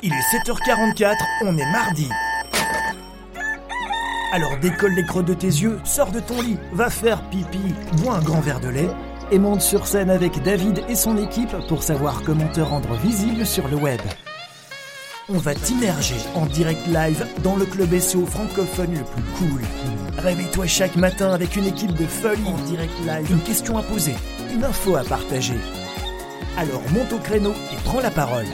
Il est 7h44, on est mardi. Alors décolle les creux de tes yeux, sors de ton lit, va faire pipi, bois un grand verre de lait et monte sur scène avec David et son équipe pour savoir comment te rendre visible sur le web. On va t'immerger en direct live dans le club SEO francophone le plus cool. Réveille-toi chaque matin avec une équipe de folie en direct live, une question à poser, une info à partager. Alors monte au créneau et prends la parole.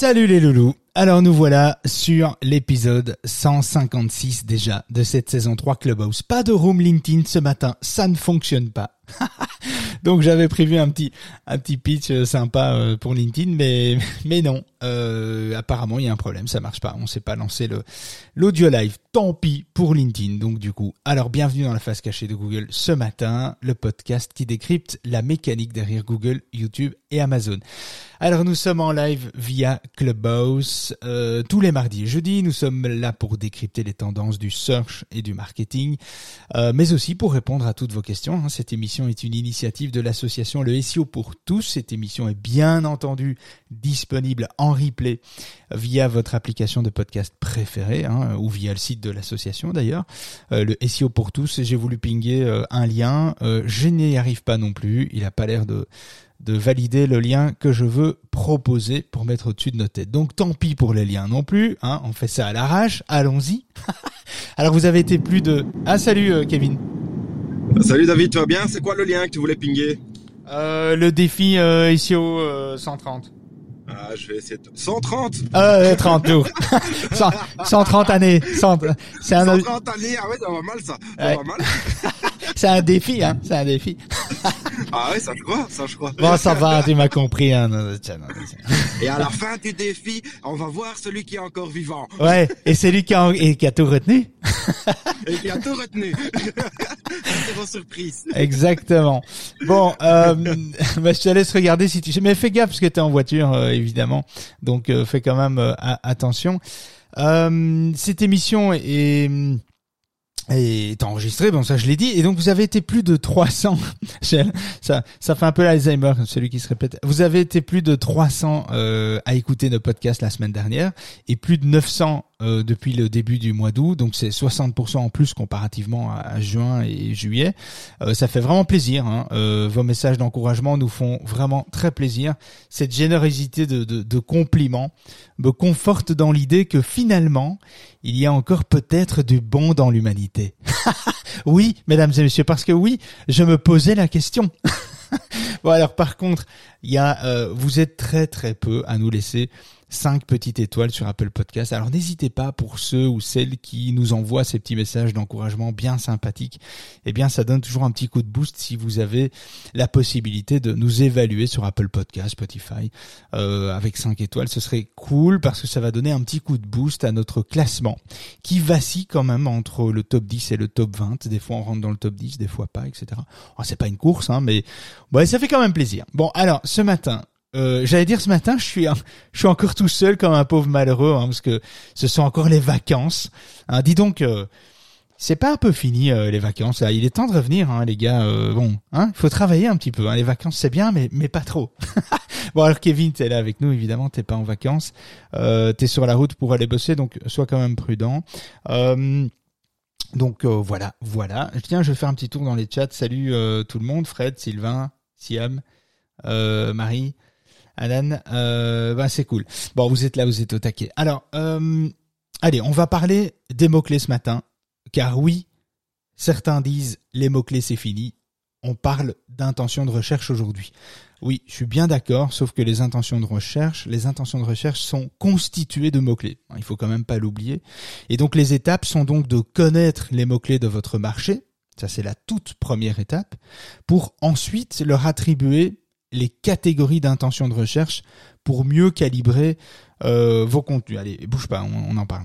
Salut les loulous alors nous voilà sur l'épisode 156 déjà de cette saison 3 Clubhouse. Pas de room LinkedIn ce matin, ça ne fonctionne pas. Donc j'avais prévu un petit un petit pitch euh, sympa euh, pour LinkedIn, mais non. Euh, apparemment il y a un problème, ça marche pas. On sait pas lancer le l'audio live. Tant pis pour LinkedIn. Donc du coup, alors bienvenue dans la face cachée de Google ce matin, le podcast qui décrypte la mécanique derrière Google, YouTube et Amazon. Alors nous sommes en live via Clubhouse tous les mardis et jeudis. Nous sommes là pour décrypter les tendances du search et du marketing, mais aussi pour répondre à toutes vos questions. Hein. Cette émission est une initiative de l'association Le SEO pour tous. Cette émission est bien entendu disponible en replay via votre application de podcast préférée hein, ou via le site de l'association d'ailleurs. Euh, le SEO pour tous. J'ai voulu pinguer euh, un lien. Euh, je n'y arrive pas non plus. Il a pas l'air de de valider le lien que je veux proposer pour mettre au-dessus de nos têtes. Donc tant pis pour les liens non plus, hein, on fait ça à l'arrache, allons-y. Alors vous avez été plus de... Ah salut Kevin. Salut David, tu vas bien? C'est quoi le lien que tu voulais pinguer? Euh, Le défi euh, SEO 130. Ah, je vais essayer de... 130 Euh, 30 jours. 130 années. 100, c'est un... 130 années, ah ouais, ça va mal ça. Ça ouais. va mal. c'est un défi, hein. C'est un défi. ah ouais, ça je crois, ça je crois. Bon, ça va, tu m'as compris. Hein. Et à la fin du défi, on va voir celui qui est encore vivant. Ouais, et celui qui a, et qui a tout retenu. et qui a tout retenu. C'est surprise. Exactement. Bon, euh, bah, je te laisse regarder si tu... Mais fais gaffe parce que tu es en voiture, euh, évidemment. Donc euh, fais quand même euh, attention. Euh, cette émission est est enregistré, bon ça je l'ai dit, et donc vous avez été plus de 300, ça, ça fait un peu l'Alzheimer, celui qui se répète, vous avez été plus de 300 euh, à écouter nos podcasts la semaine dernière, et plus de 900 euh, depuis le début du mois d'août, donc c'est 60% en plus comparativement à, juin et juillet. Euh, ça fait vraiment plaisir. Hein. Euh, vos messages d'encouragement nous font vraiment très plaisir. Cette générosité de, de, de compliments me conforte dans l'idée que finalement, il y a encore peut-être du bon dans l'humanité. oui, mesdames et messieurs, parce que oui, je me posais la question. bon alors par contre, il y a, euh, vous êtes très très peu à nous laisser 5 petites étoiles sur Apple Podcast. Alors n'hésitez pas pour ceux ou celles qui nous envoient ces petits messages d'encouragement bien sympathiques. Eh bien, ça donne toujours un petit coup de boost si vous avez la possibilité de nous évaluer sur Apple Podcast, Spotify, euh, avec 5 étoiles. Ce serait cool parce que ça va donner un petit coup de boost à notre classement qui vacille quand même entre le top 10 et le top 20. Des fois, on rentre dans le top 10, des fois pas, etc. Oh, c'est pas une course, hein, mais bon, ça fait quand même plaisir. Bon, alors, ce matin, euh, j'allais dire ce matin, je suis, je suis encore tout seul comme un pauvre malheureux, hein, parce que ce sont encore les vacances. Hein, dis donc, euh, c'est pas un peu fini euh, les vacances. Il est temps de revenir, hein, les gars. bon, hein, faut travailler un petit peu. Hein, les vacances, c'est bien, mais mais pas trop. bon, alors Kevin, t'es là avec nous, évidemment. T'es pas en vacances. Euh, t'es sur la route pour aller bosser, donc sois quand même prudent. donc voilà, voilà. Tiens, je vais faire un petit tour dans les chats. Salut tout le monde, Fred, Sylvain, Siam, Marie. Alan, euh, bah c'est cool. Bon, vous êtes là, vous êtes au taquet. Alors, euh, allez, on va parler des mots-clés ce matin, car oui, certains disent les mots-clés c'est fini. On parle d'intention de recherche aujourd'hui. Oui, je suis bien d'accord, sauf que les intentions de recherche, les intentions de recherche sont constituées de mots-clés. Il faut quand même pas l'oublier. Et donc les étapes sont donc de connaître les mots-clés de votre marché. Ça, c'est la toute première étape. Pour ensuite leur attribuer les catégories d'intention de recherche pour mieux calibrer euh, vos contenus. Allez, bouge pas, on en parle.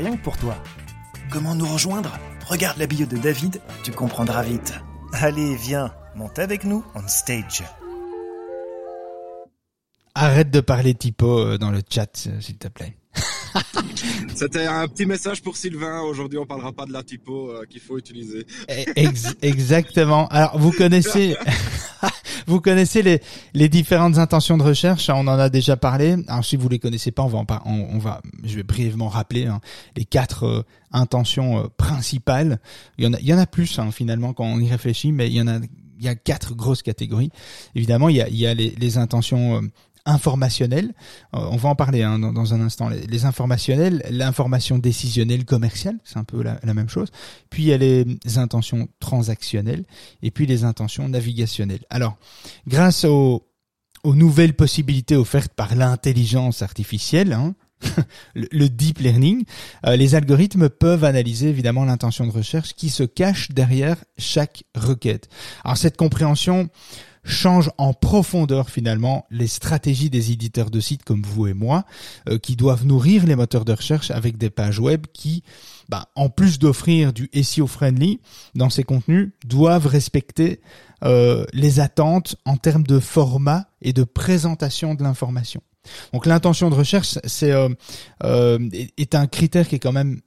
que pour toi. Comment nous rejoindre? Regarde la bio de David, tu comprendras vite. Allez, viens, monte avec nous on stage. Arrête de parler typo euh, dans le chat, euh, s'il te plaît. C'était un petit message pour Sylvain. Aujourd'hui, on parlera pas de la typo euh, qu'il faut utiliser. Eh, ex- exactement. Alors, vous connaissez, vous connaissez les, les différentes intentions de recherche. On en a déjà parlé. Alors, si vous les connaissez pas, on va en par- on, on va, je vais brièvement rappeler hein, les quatre euh, intentions euh, principales. Il y en a, il y en a plus hein, finalement quand on y réfléchit, mais il y en a, il y a quatre grosses catégories. Évidemment, il y a, il y a les, les intentions informationnelles. Euh, on va en parler hein, dans, dans un instant. Les, les informationnelles, l'information décisionnelle commerciale, c'est un peu la, la même chose. Puis il y a les intentions transactionnelles et puis les intentions navigationnelles. Alors, grâce aux, aux nouvelles possibilités offertes par l'intelligence artificielle, hein, le, le deep learning, euh, les algorithmes peuvent analyser évidemment l'intention de recherche qui se cache derrière chaque requête. Alors cette compréhension change en profondeur finalement les stratégies des éditeurs de sites comme vous et moi, euh, qui doivent nourrir les moteurs de recherche avec des pages web qui, bah, en plus d'offrir du SEO friendly dans ces contenus, doivent respecter euh, les attentes en termes de format et de présentation de l'information. Donc l'intention de recherche, c'est euh, euh, est- un critère qui est quand même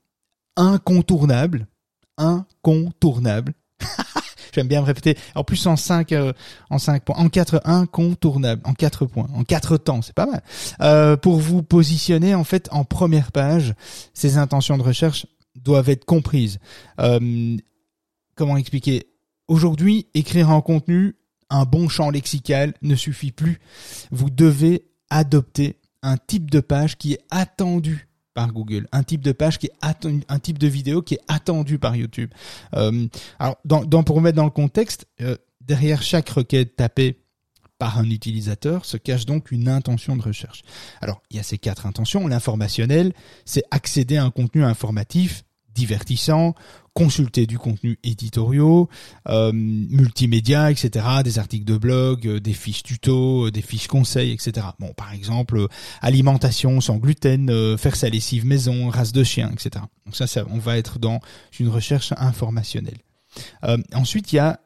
incontournable, incontournable. J'aime bien me répéter. En plus en cinq, euh, en cinq points, en quatre incontournable, en quatre points, en quatre temps, c'est pas mal. Euh, pour vous positionner en fait en première page, ces intentions de recherche doivent être comprises. Euh, comment expliquer? Aujourd'hui, écrire un contenu, un bon champ lexical ne suffit plus. Vous devez adopter un type de page qui est attendu par Google, un type de page qui est attendu, un type de vidéo qui est attendu par YouTube. Euh, alors, dans, dans- pour mettre dans le contexte, euh, derrière chaque requête tapée par un utilisateur se cache donc une intention de recherche. Alors, il y a ces quatre intentions. L'informationnel, c'est accéder à un contenu informatif, divertissant, consulter du contenu éditoriaux, euh, multimédia, etc., des articles de blog, euh, des fiches tuto, euh, des fiches conseils, etc. Bon, par exemple, euh, alimentation sans gluten, euh, faire sa lessive maison, race de chien, etc. Donc ça, ça, on va être dans une recherche informationnelle. Euh, ensuite, il y a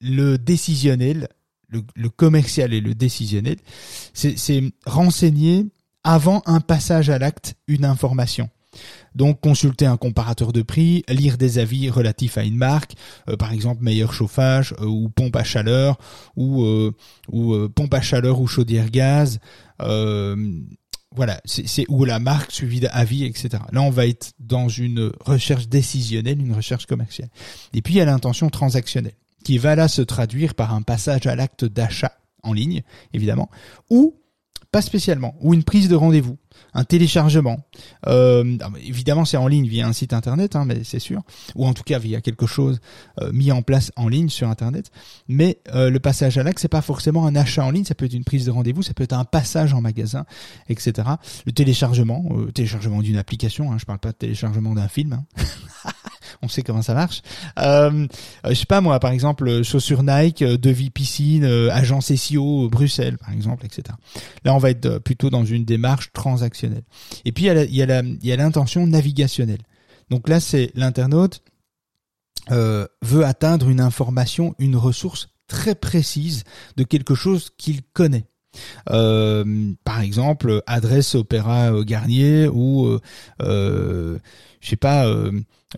le décisionnel, le, le commercial et le décisionnel. C'est c'est renseigner avant un passage à l'acte une information. Donc consulter un comparateur de prix, lire des avis relatifs à une marque, euh, par exemple meilleur chauffage euh, ou pompe à chaleur ou euh, pompe à chaleur ou chaudière gaz. voilà, c'est- ou la marque suivie d'avis, etc. Là, on va être dans une recherche décisionnelle, une recherche commerciale. Et puis il y a l'intention transactionnelle, qui va là se traduire par un passage à l'acte d'achat en ligne, évidemment, ou pas spécialement, ou une prise de rendez-vous, un téléchargement. Euh, ah, évidemment, c'est en ligne via un site internet, hein, mais c'est sûr, ou en tout cas via quelque chose euh, mis en place en ligne sur internet. Mais euh, le passage à l'acte, c'est pas forcément un achat en ligne, ça peut être une prise de rendez-vous, ça peut être un passage en magasin, etc. Le téléchargement, euh, téléchargement d'une application, hein, je parle pas de téléchargement d'un film. hein. On sait comment ça marche. Euh, euh, je sais pas moi, par exemple, euh, chaussures Nike, euh, devis piscine, agence SEO Bruxelles, par exemple, etc. Là, on va être plutôt dans une démarche transactionnelle. Et puis, il y a l'intention navigationnelle. Donc là, c'est l'internaute euh, veut atteindre une information, une ressource très précise de quelque chose qu'il connaît. Euh, par exemple, adresse Opéra Garnier ou euh, je sais pas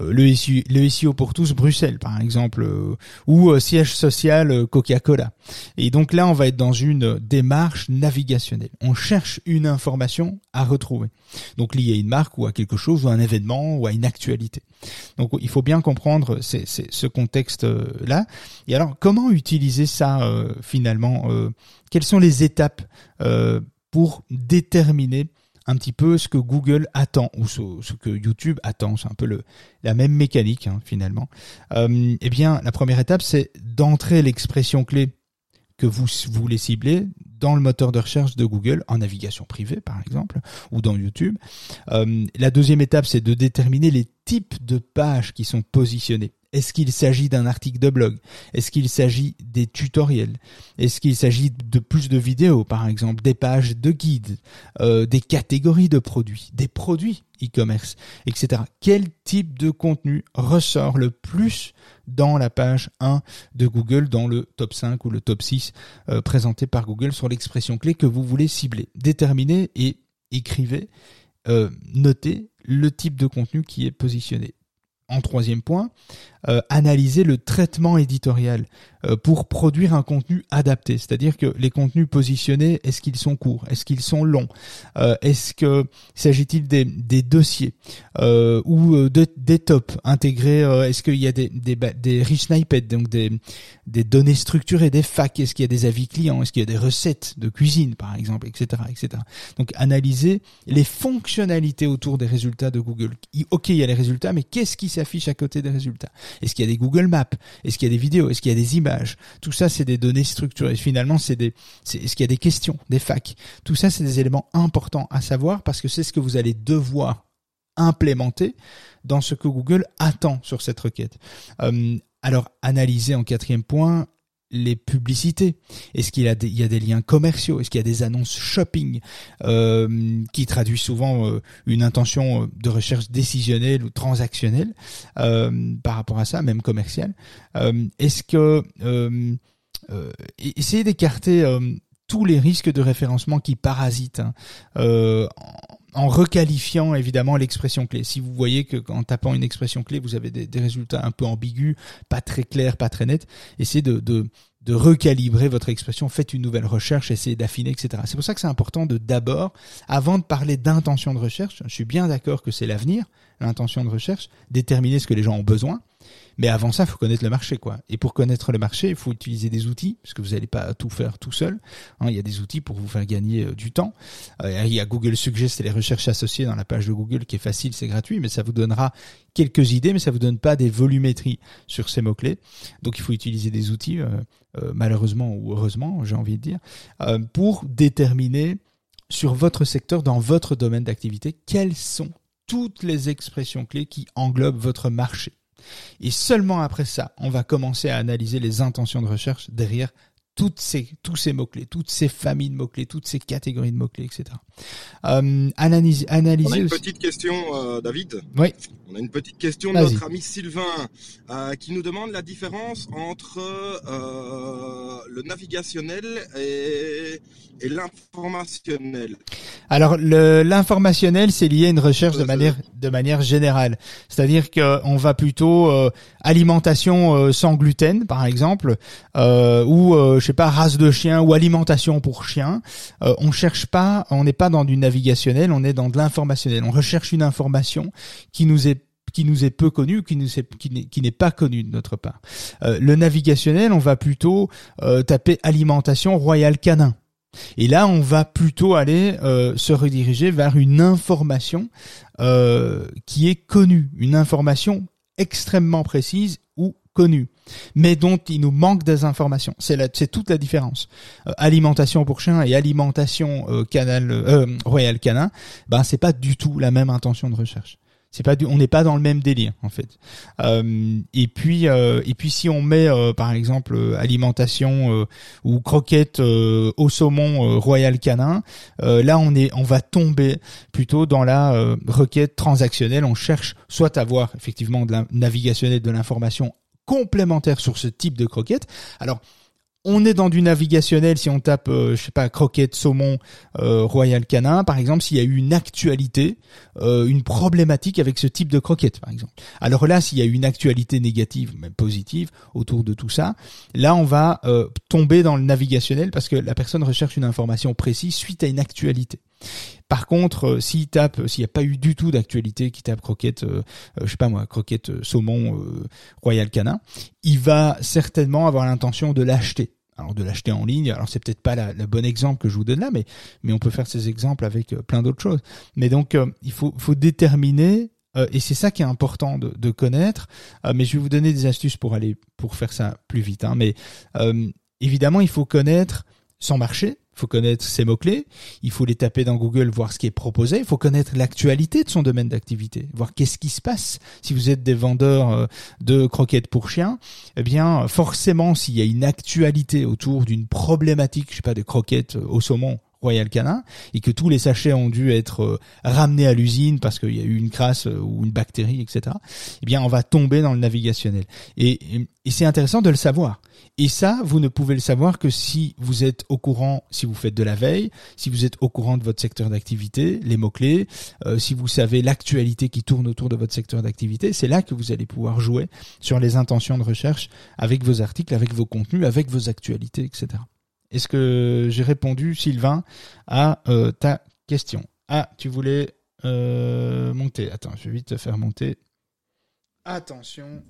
le SEO, le pour tous Bruxelles par exemple euh, ou euh, siège social euh, Coca-Cola. Et donc là, on va être dans une démarche navigationnelle. On cherche une information à retrouver. Donc liée à une marque ou à quelque chose ou à un événement ou à une actualité. Donc il faut bien comprendre ce contexte-là. Et alors, comment utiliser ça euh, finalement euh, Quelles sont les étapes euh, pour déterminer un petit peu ce que Google attend ou ce, que YouTube attend C'est un peu la même mécanique hein, finalement. Euh, eh bien, la première étape, c'est d'entrer l'expression clé que vous voulez cibler dans le moteur de recherche de Google, en navigation privée par exemple, ou dans YouTube. Euh, la deuxième étape, c'est de déterminer les types de pages qui sont positionnées. Est-ce qu'il s'agit d'un article de blog? Est-ce qu'il s'agit des tutoriels? Est-ce qu'il s'agit de plus de vidéos, par exemple, des pages de guides, euh, des catégories de produits, des produits e-commerce, etc. Quel type de contenu ressort le plus dans la page 1 de Google, dans le top 5 ou le top 6 euh, présenté par Google sur l'expression clé que vous voulez cibler? Déterminez et écrivez, euh, notez le type de contenu qui est positionné en troisième point, euh, analyser le traitement éditorial euh, pour produire un contenu adapté. C'est-à-dire que les contenus positionnés, est-ce qu'ils sont courts? Est-ce qu'ils sont longs? Euh, Est-ce que s'agit-il des, dossiers? Ou de, des tops intégrés Est-ce qu'il y a des, des, rich snippets, donc des, des données structurées, des facs Est-ce qu'il y a des avis clients Est-ce qu'il y a des recettes de cuisine, par exemple, etc., etc. Donc analyser les fonctionnalités autour des résultats de Google. Ok, il y a les résultats, mais qu'est-ce qui s'affiche à côté des résultats. Est-ce qu'il y a des Google Maps? Est-ce qu'il y a des vidéos? Est-ce qu'il y a des images? Tout ça, c'est des données structurées. Finalement, c'est des, est-ce qu'il y a des questions, des facs? Tout ça, c'est des éléments importants à savoir parce que c'est ce que vous allez devoir implémenter dans ce que Google attend sur cette requête. Euh, alors, analyser en quatrième point les publicités. Est-ce qu'il y a des, liens commerciaux? Est-ce qu'il y a des annonces shopping? Euh, qui traduisent souvent euh, une intention euh, de recherche décisionnelle ou transactionnelle euh, par rapport à ça, même commerciale. Est-ce que essayer d'écarter tous les risques de référencement qui parasitent hein, en requalifiant évidemment l'expression clé. Si vous voyez que en tapant une expression clé, vous avez des, résultats un peu ambigus, pas très clairs, pas très nets, essayez de, de, de recalibrer votre expression, faites une nouvelle recherche, essayez d'affiner, etc. C'est pour ça que c'est important de d'abord, avant de parler d'intention de recherche, je suis bien d'accord que c'est l'avenir, l'intention de recherche, déterminer ce que les gens ont besoin, mais avant ça, il faut connaître le marché, quoi. Et pour connaître le marché, il faut utiliser des outils, parce que vous n'allez pas tout faire tout seul. Hein, il y a des outils pour vous faire gagner euh, du temps. Euh, il y a Google Suggest et les recherches associées dans la page de Google qui est facile, c'est gratuit, mais ça vous donnera quelques idées, mais ça vous donne pas des volumétries sur ces mots-clés. Donc il faut utiliser des outils, euh, malheureusement ou heureusement, j'ai envie de dire, pour déterminer sur votre secteur, dans votre domaine d'activité, quelles sont toutes les expressions clés qui englobent votre marché. Et seulement après ça, on va commencer à analyser les intentions de recherche derrière toutes ces, tous ces mots-clés, toutes ces familles de mots-clés, toutes ces catégories de mots-clés, etc. Euh, analyser On a une petite question, euh, David. Oui. On a une petite question de notre ami Sylvain euh, qui nous demande la différence entre euh, le navigationnel et, et l'informationnel. Alors l'informationnel, c'est lié à une recherche de manière de manière générale. C'est-à-dire qu'on va plutôt alimentation sans gluten, par exemple, ou je sais pas race de chien ou alimentation pour chien. on cherche pas, on n'est pas dans du navigationnel, on est dans de l'informationnel. On recherche une information qui nous est qui nous est peu connu, qui nous est, qui n'est pas connu de notre part. le navigationnel, on va plutôt taper alimentation royal canin et là, on va plutôt aller euh, se rediriger vers une information euh, qui est connue, une information extrêmement précise ou connue, mais dont il nous manque des informations. C'est toute la différence. Euh, alimentation pour chien et alimentation canal royal canin, ben c'est pas du tout la même intention de recherche. C'est pas du, on n'est pas dans le même délire en fait. Euh, et puis euh, et puis si on met euh, par exemple alimentation ou croquettes au saumon royal canin, là on est on va tomber plutôt dans la requête transactionnelle. On cherche soit à avoir effectivement de la navigationnelle de l'information complémentaire sur ce type de croquettes. Alors on est dans du navigationnel si on tape, euh, je sais pas, croquette, saumon, euh, royal canin, par exemple, s'il y a eu une actualité, euh, une problématique avec ce type de croquette, par exemple. Alors là, s'il y a eu une actualité négative, même positive, autour de tout ça, là, on va tomber dans le navigationnel parce que la personne recherche une information précise suite à une actualité. Par contre, s'il tape, s'il n'y a pas eu du tout d'actualité, qui tape croquette, je sais pas moi, croquette saumon royal canin, il va certainement avoir l'intention de l'acheter alors de l'acheter en ligne. Alors c'est peut-être pas la, le bon exemple que je vous donne là, mais mais on peut faire ces exemples avec euh, plein d'autres choses. Mais donc euh, il faut déterminer euh, et c'est ça qui est important de, connaître. mais je vais vous donner des astuces pour aller pour faire ça plus vite. Hein. Mais évidemment il faut connaître son marché, faut connaître ses mots-clés, il faut les taper dans Google, voir ce qui est proposé, il faut connaître l'actualité de son domaine d'activité, voir qu'est-ce qui se passe. Si vous êtes des vendeurs euh, de croquettes pour chiens, eh bien forcément s'il y a une actualité autour d'une problématique, je sais pas, de croquettes au saumon, Royal Canin et que tous les sachets ont dû être euh, ramenés à l'usine parce qu'il y a eu une crasse euh, ou une bactérie, etc. Eh bien, on va tomber dans le navigationnel. Et, c'est intéressant de le savoir. Et ça, vous ne pouvez le savoir que si vous êtes au courant, si vous faites de la veille, si vous êtes au courant de votre secteur d'activité, les mots-clés, euh, si vous savez l'actualité qui tourne autour de votre secteur d'activité, c'est là que vous allez pouvoir jouer sur les intentions de recherche avec vos articles, avec vos contenus, avec vos actualités, etc. Est-ce que j'ai répondu, Sylvain, à euh, ta question? Ah, tu voulais euh, monter. Attends, je vais vite te faire monter. Attention.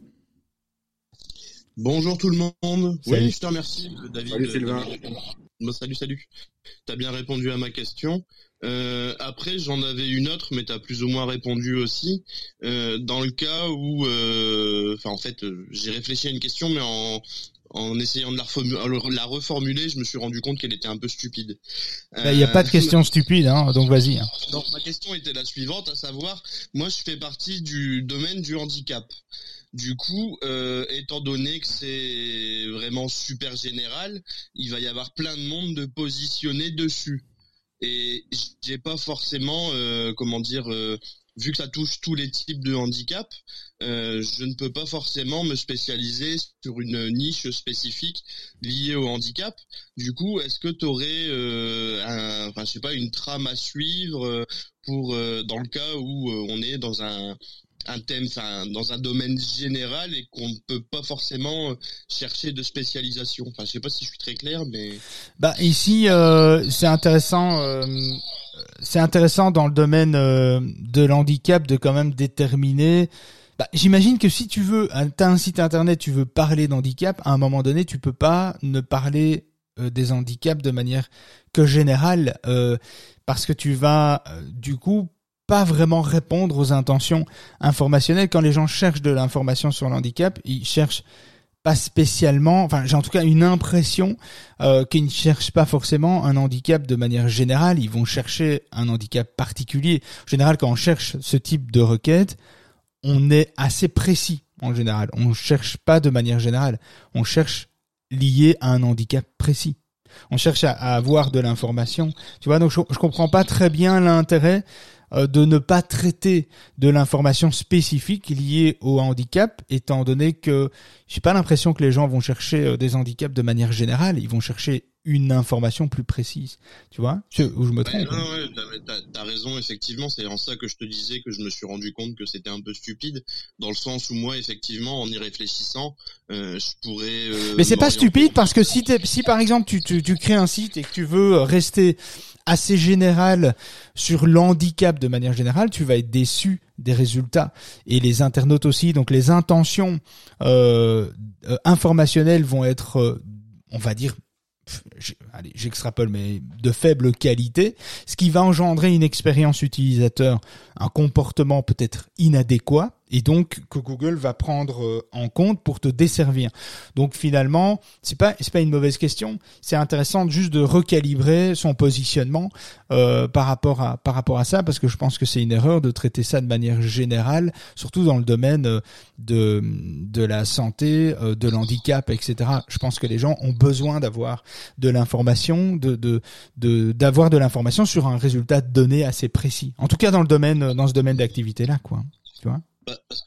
Bonjour tout le monde. Oui, je te remercie, David. Salut Sylvain. salut, salut. as bien répondu à ma question. Euh, après, j'en avais une autre, mais tu as plus ou moins répondu aussi. dans le cas où, enfin, en fait, j'ai réfléchi à une question, mais en, en essayant de la, reformuler, je me suis rendu compte qu'elle était un peu stupide. Bah, il n'y a pas de question stupide, hein, donc vas-y. Hein. Donc ma question était la suivante, à savoir, moi je fais partie du domaine du handicap. Du coup, euh, étant donné que c'est vraiment super général, il va y avoir plein de monde de positionner dessus. Et j'ai pas forcément, euh, comment dire, euh, vu que ça touche tous les types de handicap, euh, je ne peux pas forcément me spécialiser sur une niche spécifique liée au handicap. Du coup, est-ce que tu aurais, euh, un, enfin, je sais pas, une trame à suivre euh, pour dans le cas où on est dans un un thème, enfin, dans un domaine général et qu'on ne peut pas forcément chercher de spécialisation? Enfin, je sais pas si je suis très clair, mais. Bah ici, c'est intéressant c'est intéressant dans le domaine euh, de l'handicap de quand même déterminer. Bah, J'imagine que si tu veux, as un site internet, tu veux parler d'handicap, à un moment donné, tu peux pas ne parler euh, des handicaps de manière que générale, euh, parce que tu vas du coup pas vraiment répondre aux intentions informationnelles. Quand les gens cherchent de l'information sur l'handicap, ils cherchent pas spécialement, enfin j'ai en tout cas une impression euh, qu'ils ne cherchent pas forcément un handicap de manière générale, ils vont chercher un handicap particulier. En général, quand on cherche ce type de requête, on est assez précis en général. On ne cherche pas de manière générale, on cherche lié à un handicap précis. On cherche à, avoir de l'information. Tu vois, donc je, je comprends pas très bien l'intérêt euh, de ne pas traiter de l'information spécifique liée au handicap, étant donné que j'ai pas l'impression que les gens vont chercher euh, des handicaps de manière générale, ils vont chercher une information plus précise. Tu vois? Je, Ou je me trompe? ouais, t'as, as raison, effectivement. C'est en ça que je te disais que je me suis rendu compte que c'était un peu stupide, dans le sens où moi, effectivement, en y réfléchissant, euh, je pourrais... Mais c'est pas stupide parce que si, si par exemple tu, tu, tu crées un site et que tu veux rester assez général sur l'handicap de manière générale, tu vas être déçu des résultats. Et les internautes aussi, donc les intentions euh, euh informationnelles vont être, euh, on va dire, allez, j'extrapole, mais de faible qualité, ce qui va engendrer une expérience utilisateur, un comportement peut-être inadéquat, et donc que Google va prendre euh, en compte pour te desservir. Donc finalement, c'est pas c'est pas une mauvaise question. C'est intéressant juste de recalibrer son positionnement euh, par rapport à par rapport à ça parce que je pense que c'est une erreur de traiter ça de manière générale, surtout dans le domaine euh, de de la santé, de l'handicap, etc. Je pense que les gens ont besoin d'avoir de l'information, de de d'avoir de, l'information sur un résultat donné assez précis. En tout cas dans le domaine dans ce domaine d'activité là, quoi. Tu vois?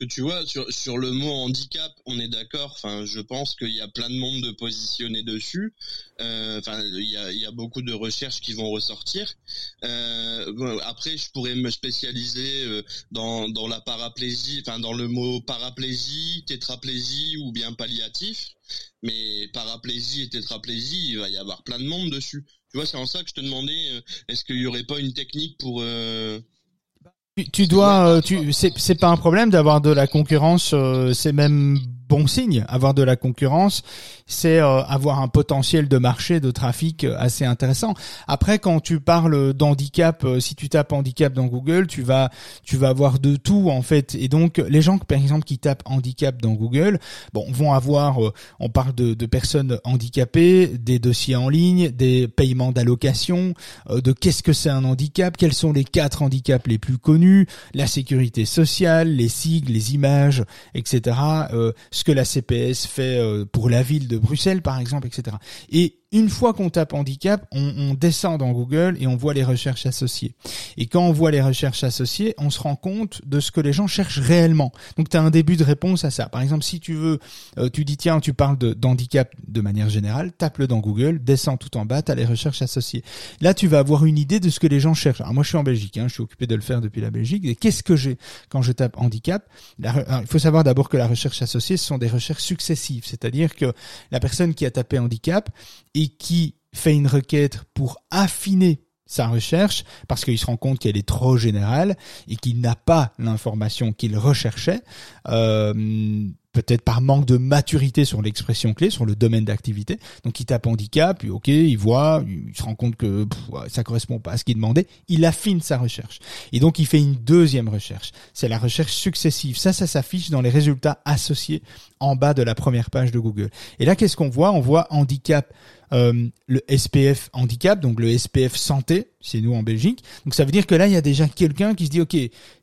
Tu vois, sur, sur le mot handicap, on est d'accord. Je pense qu'il y a plein de monde de positionner dessus. Euh, il y a, beaucoup de recherches qui vont ressortir. Euh, après, je pourrais me spécialiser euh, dans, la paraplégie, enfin dans le mot paraplégie, tétraplégie ou bien palliatif. Mais paraplégie et tétraplégie, il va y avoir plein de monde dessus. Tu vois, c'est en ça que je te demandais, est-ce qu'il y aurait pas une technique pour tu, dois, euh, tu, c'est, pas un problème d'avoir de la concurrence. Euh, c'est même bon signe. Avoir de la concurrence, c'est euh, avoir un potentiel de marché, de trafic euh, assez intéressant. Après, quand tu parles d'handicap, euh, si tu tapes handicap dans Google, tu vas tu vas avoir de tout en fait. Et donc les gens, par exemple, qui tapent handicap dans Google, bon, vont avoir, on parle de, de, personnes handicapées, des dossiers en ligne, des paiements d'allocation, de qu'est-ce que c'est un handicap, quels sont les quatre handicaps les plus connus, la sécurité sociale, les sigles, les images, etc ce que la CPS fait euh, pour la ville de Bruxelles, par exemple, etc. Et une fois qu'on tape handicap, on, on, descend dans Google et on voit les recherches associées. Et quand on voit les recherches associées, on se rend compte de ce que les gens cherchent réellement. Donc tu as un début de réponse à ça. Par exemple, si tu veux, euh, tu dis tiens, tu parles d'handicap de, manière générale, tape-le dans Google, descends tout en bas, tu as les recherches associées. Là, tu vas avoir une idée de ce que les gens cherchent. Alors moi, je suis en Belgique, hein, je suis occupé de le faire depuis la Belgique. Et qu'est-ce que j'ai quand je tape handicap? Il faut savoir d'abord que la recherche associée, ce sont des recherches successives. C'est-à-dire que la personne qui a tapé handicap, et qui fait une requête pour affiner sa recherche parce qu'il se rend compte qu'elle est trop générale et qu'il n'a pas l'information qu'il recherchait. Euh, peut-être par manque de maturité sur l'expression clé, sur le domaine d'activité. Donc il tape handicap, puis ok, il voit, il se rend compte que ça correspond pas à ce qu'il demandait, il affine sa recherche. Et donc il fait une deuxième recherche. C'est la recherche successive. Ça, ça s'affiche dans les résultats associés en bas de la première page de Google. Et là, qu'est-ce qu'on voit? On voit handicap euh, le SPF handicap, donc le SPF santé, c'est nous en Belgique. Donc ça veut dire que là, il y a déjà quelqu'un qui se dit, ok,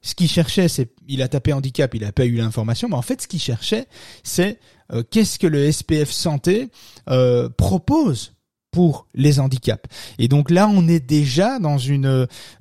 ce qu'il cherchait, c'est, il a tapé handicap, il a pas eu l'information, mais en fait, ce qu'il cherchait, c'est euh, qu'est-ce que le SPF santé euh, propose pour les handicaps. Et donc là, on est déjà dans une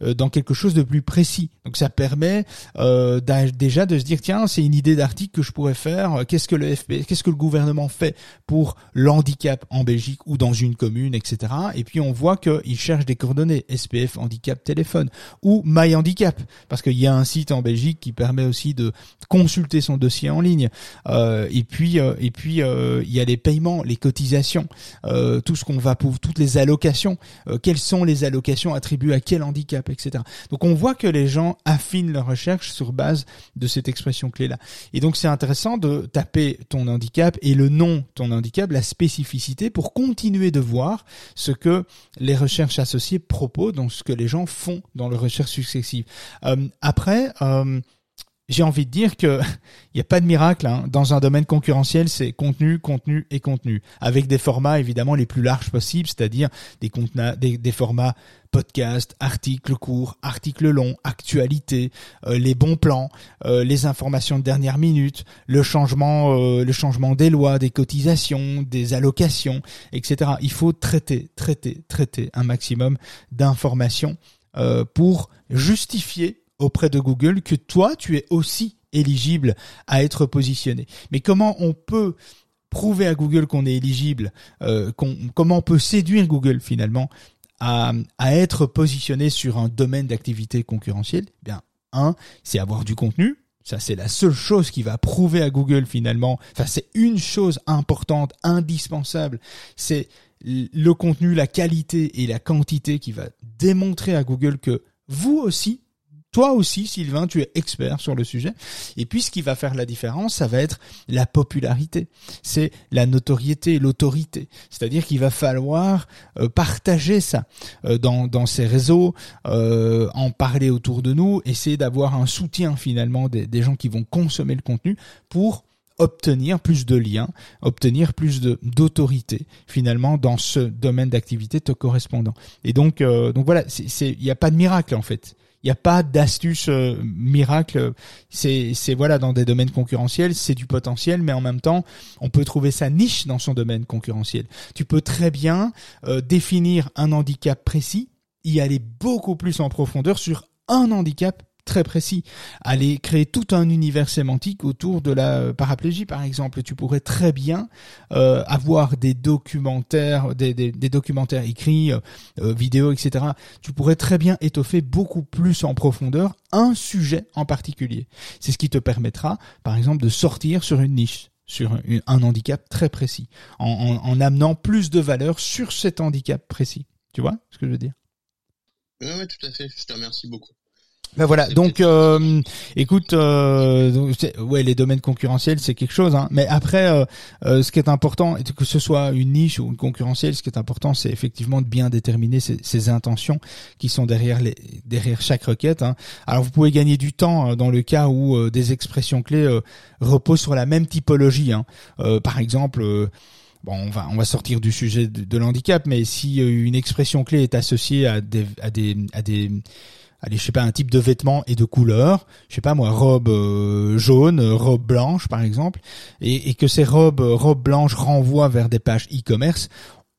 euh, dans quelque chose de plus précis. Donc ça permet euh, déjà de se dire tiens, c'est une idée d'article que je pourrais faire. Qu'est-ce que le FP, qu'est-ce que le gouvernement fait pour l'handicap en Belgique ou dans une commune, etc. Et puis on voit qu'il cherche des coordonnées SPF handicap téléphone ou My Handicap parce qu'il y a un site en Belgique qui permet aussi de consulter son dossier en ligne. Euh, et puis euh, et puis euh, il y a les paiements, les cotisations, tout ce qu'on va toutes les allocations, euh, quelles sont les allocations attribuées à quel handicap, etc. Donc on voit que les gens affinent leur recherche sur base de cette expression clé-là. Et donc c'est intéressant de taper ton handicap et le nom ton handicap, la spécificité, pour continuer de voir ce que les recherches associées proposent, donc ce que les gens font dans leurs recherches successives. Euh, après, euh, j'ai envie de dire que il n'y a pas de miracle hein. dans un domaine concurrentiel, c'est contenu, contenu et contenu, avec des formats évidemment les plus larges possibles, c'est-à-dire des, des, formats podcast, articles courts, articles longs, actualités, euh, les bons plans, euh, les informations de dernière minute, le changement, euh, le changement des lois, des cotisations, des allocations, etc. Il faut traiter, traiter, traiter un maximum d'informations pour justifier auprès de Google que toi, tu es aussi éligible à être positionné. Mais comment on peut prouver à Google qu'on est éligible, euh, comment on peut séduire Google finalement à, à être positionné sur un domaine d'activité concurrentielle? Eh Bien, un, c'est avoir du contenu. Ça, c'est la seule chose qui va prouver à Google finalement. Enfin, c'est une chose importante, indispensable. C'est le contenu, la qualité et la quantité qui va démontrer à Google que vous aussi, toi aussi, Sylvain, tu es expert sur le sujet. Et puis, ce qui va faire la différence, ça va être la popularité. C'est la notoriété, l'autorité. C'est-à-dire qu'il va falloir euh, partager ça euh, dans, dans ces réseaux, euh, en parler autour de nous, essayer d'avoir un soutien finalement des, gens qui vont consommer le contenu pour obtenir plus de liens, obtenir plus de d'autorité finalement dans ce domaine d'activité te correspondant. Et donc donc voilà, il n'y a pas de miracle en fait. Il n'y a pas d'astuce euh, miracle. C'est, voilà dans des domaines concurrentiels, c'est du potentiel, mais en même temps, on peut trouver sa niche dans son domaine concurrentiel. Tu peux très bien euh, définir un handicap précis, y aller beaucoup plus en profondeur sur un handicap très précis. Aller créer tout un univers sémantique autour de la euh, paraplégie, par exemple. Tu pourrais très bien euh, avoir des documentaires, des, des, documentaires écrits, euh, vidéos, etc. Tu pourrais très bien étoffer beaucoup plus en profondeur un sujet en particulier. C'est ce qui te permettra, par exemple, de sortir sur une niche sur un handicap très précis, en, en, en amenant plus de valeur sur cet handicap précis. Tu vois ce que je veux dire? Oui, tout à fait. Je te remercie beaucoup. Ben voilà, donc euh, écoute, euh, ouais, les domaines concurrentiels c'est quelque chose, hein, mais après, euh, euh, ce qui est important, que ce soit une niche ou une concurrentielle, ce qui est important, c'est effectivement de bien déterminer ces, intentions qui sont derrière les derrière chaque requête. Hein. Alors vous pouvez gagner du temps dans le cas où des expressions clés reposent sur la même typologie. Hein. par exemple. Bon, on va on va sortir du sujet de, de l'handicap, mais si une expression clé est associée à des à des à des allez, je sais pas, un type de vêtement et de couleur, je sais pas moi, robe euh, jaune, robe blanche par exemple, et, et que ces robes, robes blanches renvoient vers des pages e-commerce,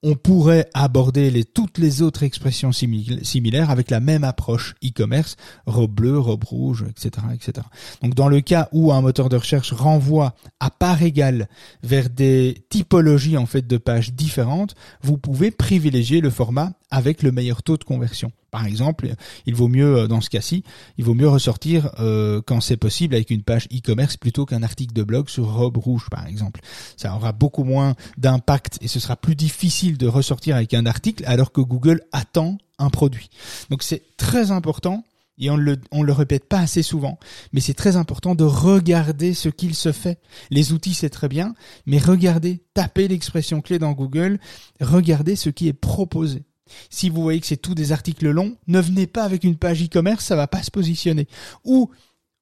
on pourrait aborder les, toutes les autres expressions similaires avec la même approche e-commerce, robe bleue, robe rouge, etc., etc. Donc dans le cas où un moteur de recherche renvoie à part égale vers des typologies en fait de pages différentes, vous pouvez privilégier le format avec le meilleur taux de conversion. Par exemple, il vaut mieux euh, dans ce cas-ci, il vaut mieux ressortir euh, quand c'est possible avec une page e-commerce plutôt qu'un article de blog sur robe rouge par exemple. Ça aura beaucoup moins d'impact et ce sera plus difficile de ressortir avec un article alors que Google attend un produit. Donc c'est très important et on le, on le répète pas assez souvent, mais c'est très important de regarder ce qu'il se fait. Les outils, c'est très bien, mais regardez, tapez l'expression clé dans Google, regardez ce qui est proposé. Si vous voyez que c'est tout des articles longs, ne venez pas avec une page e-commerce, ça va pas se positionner. Ou,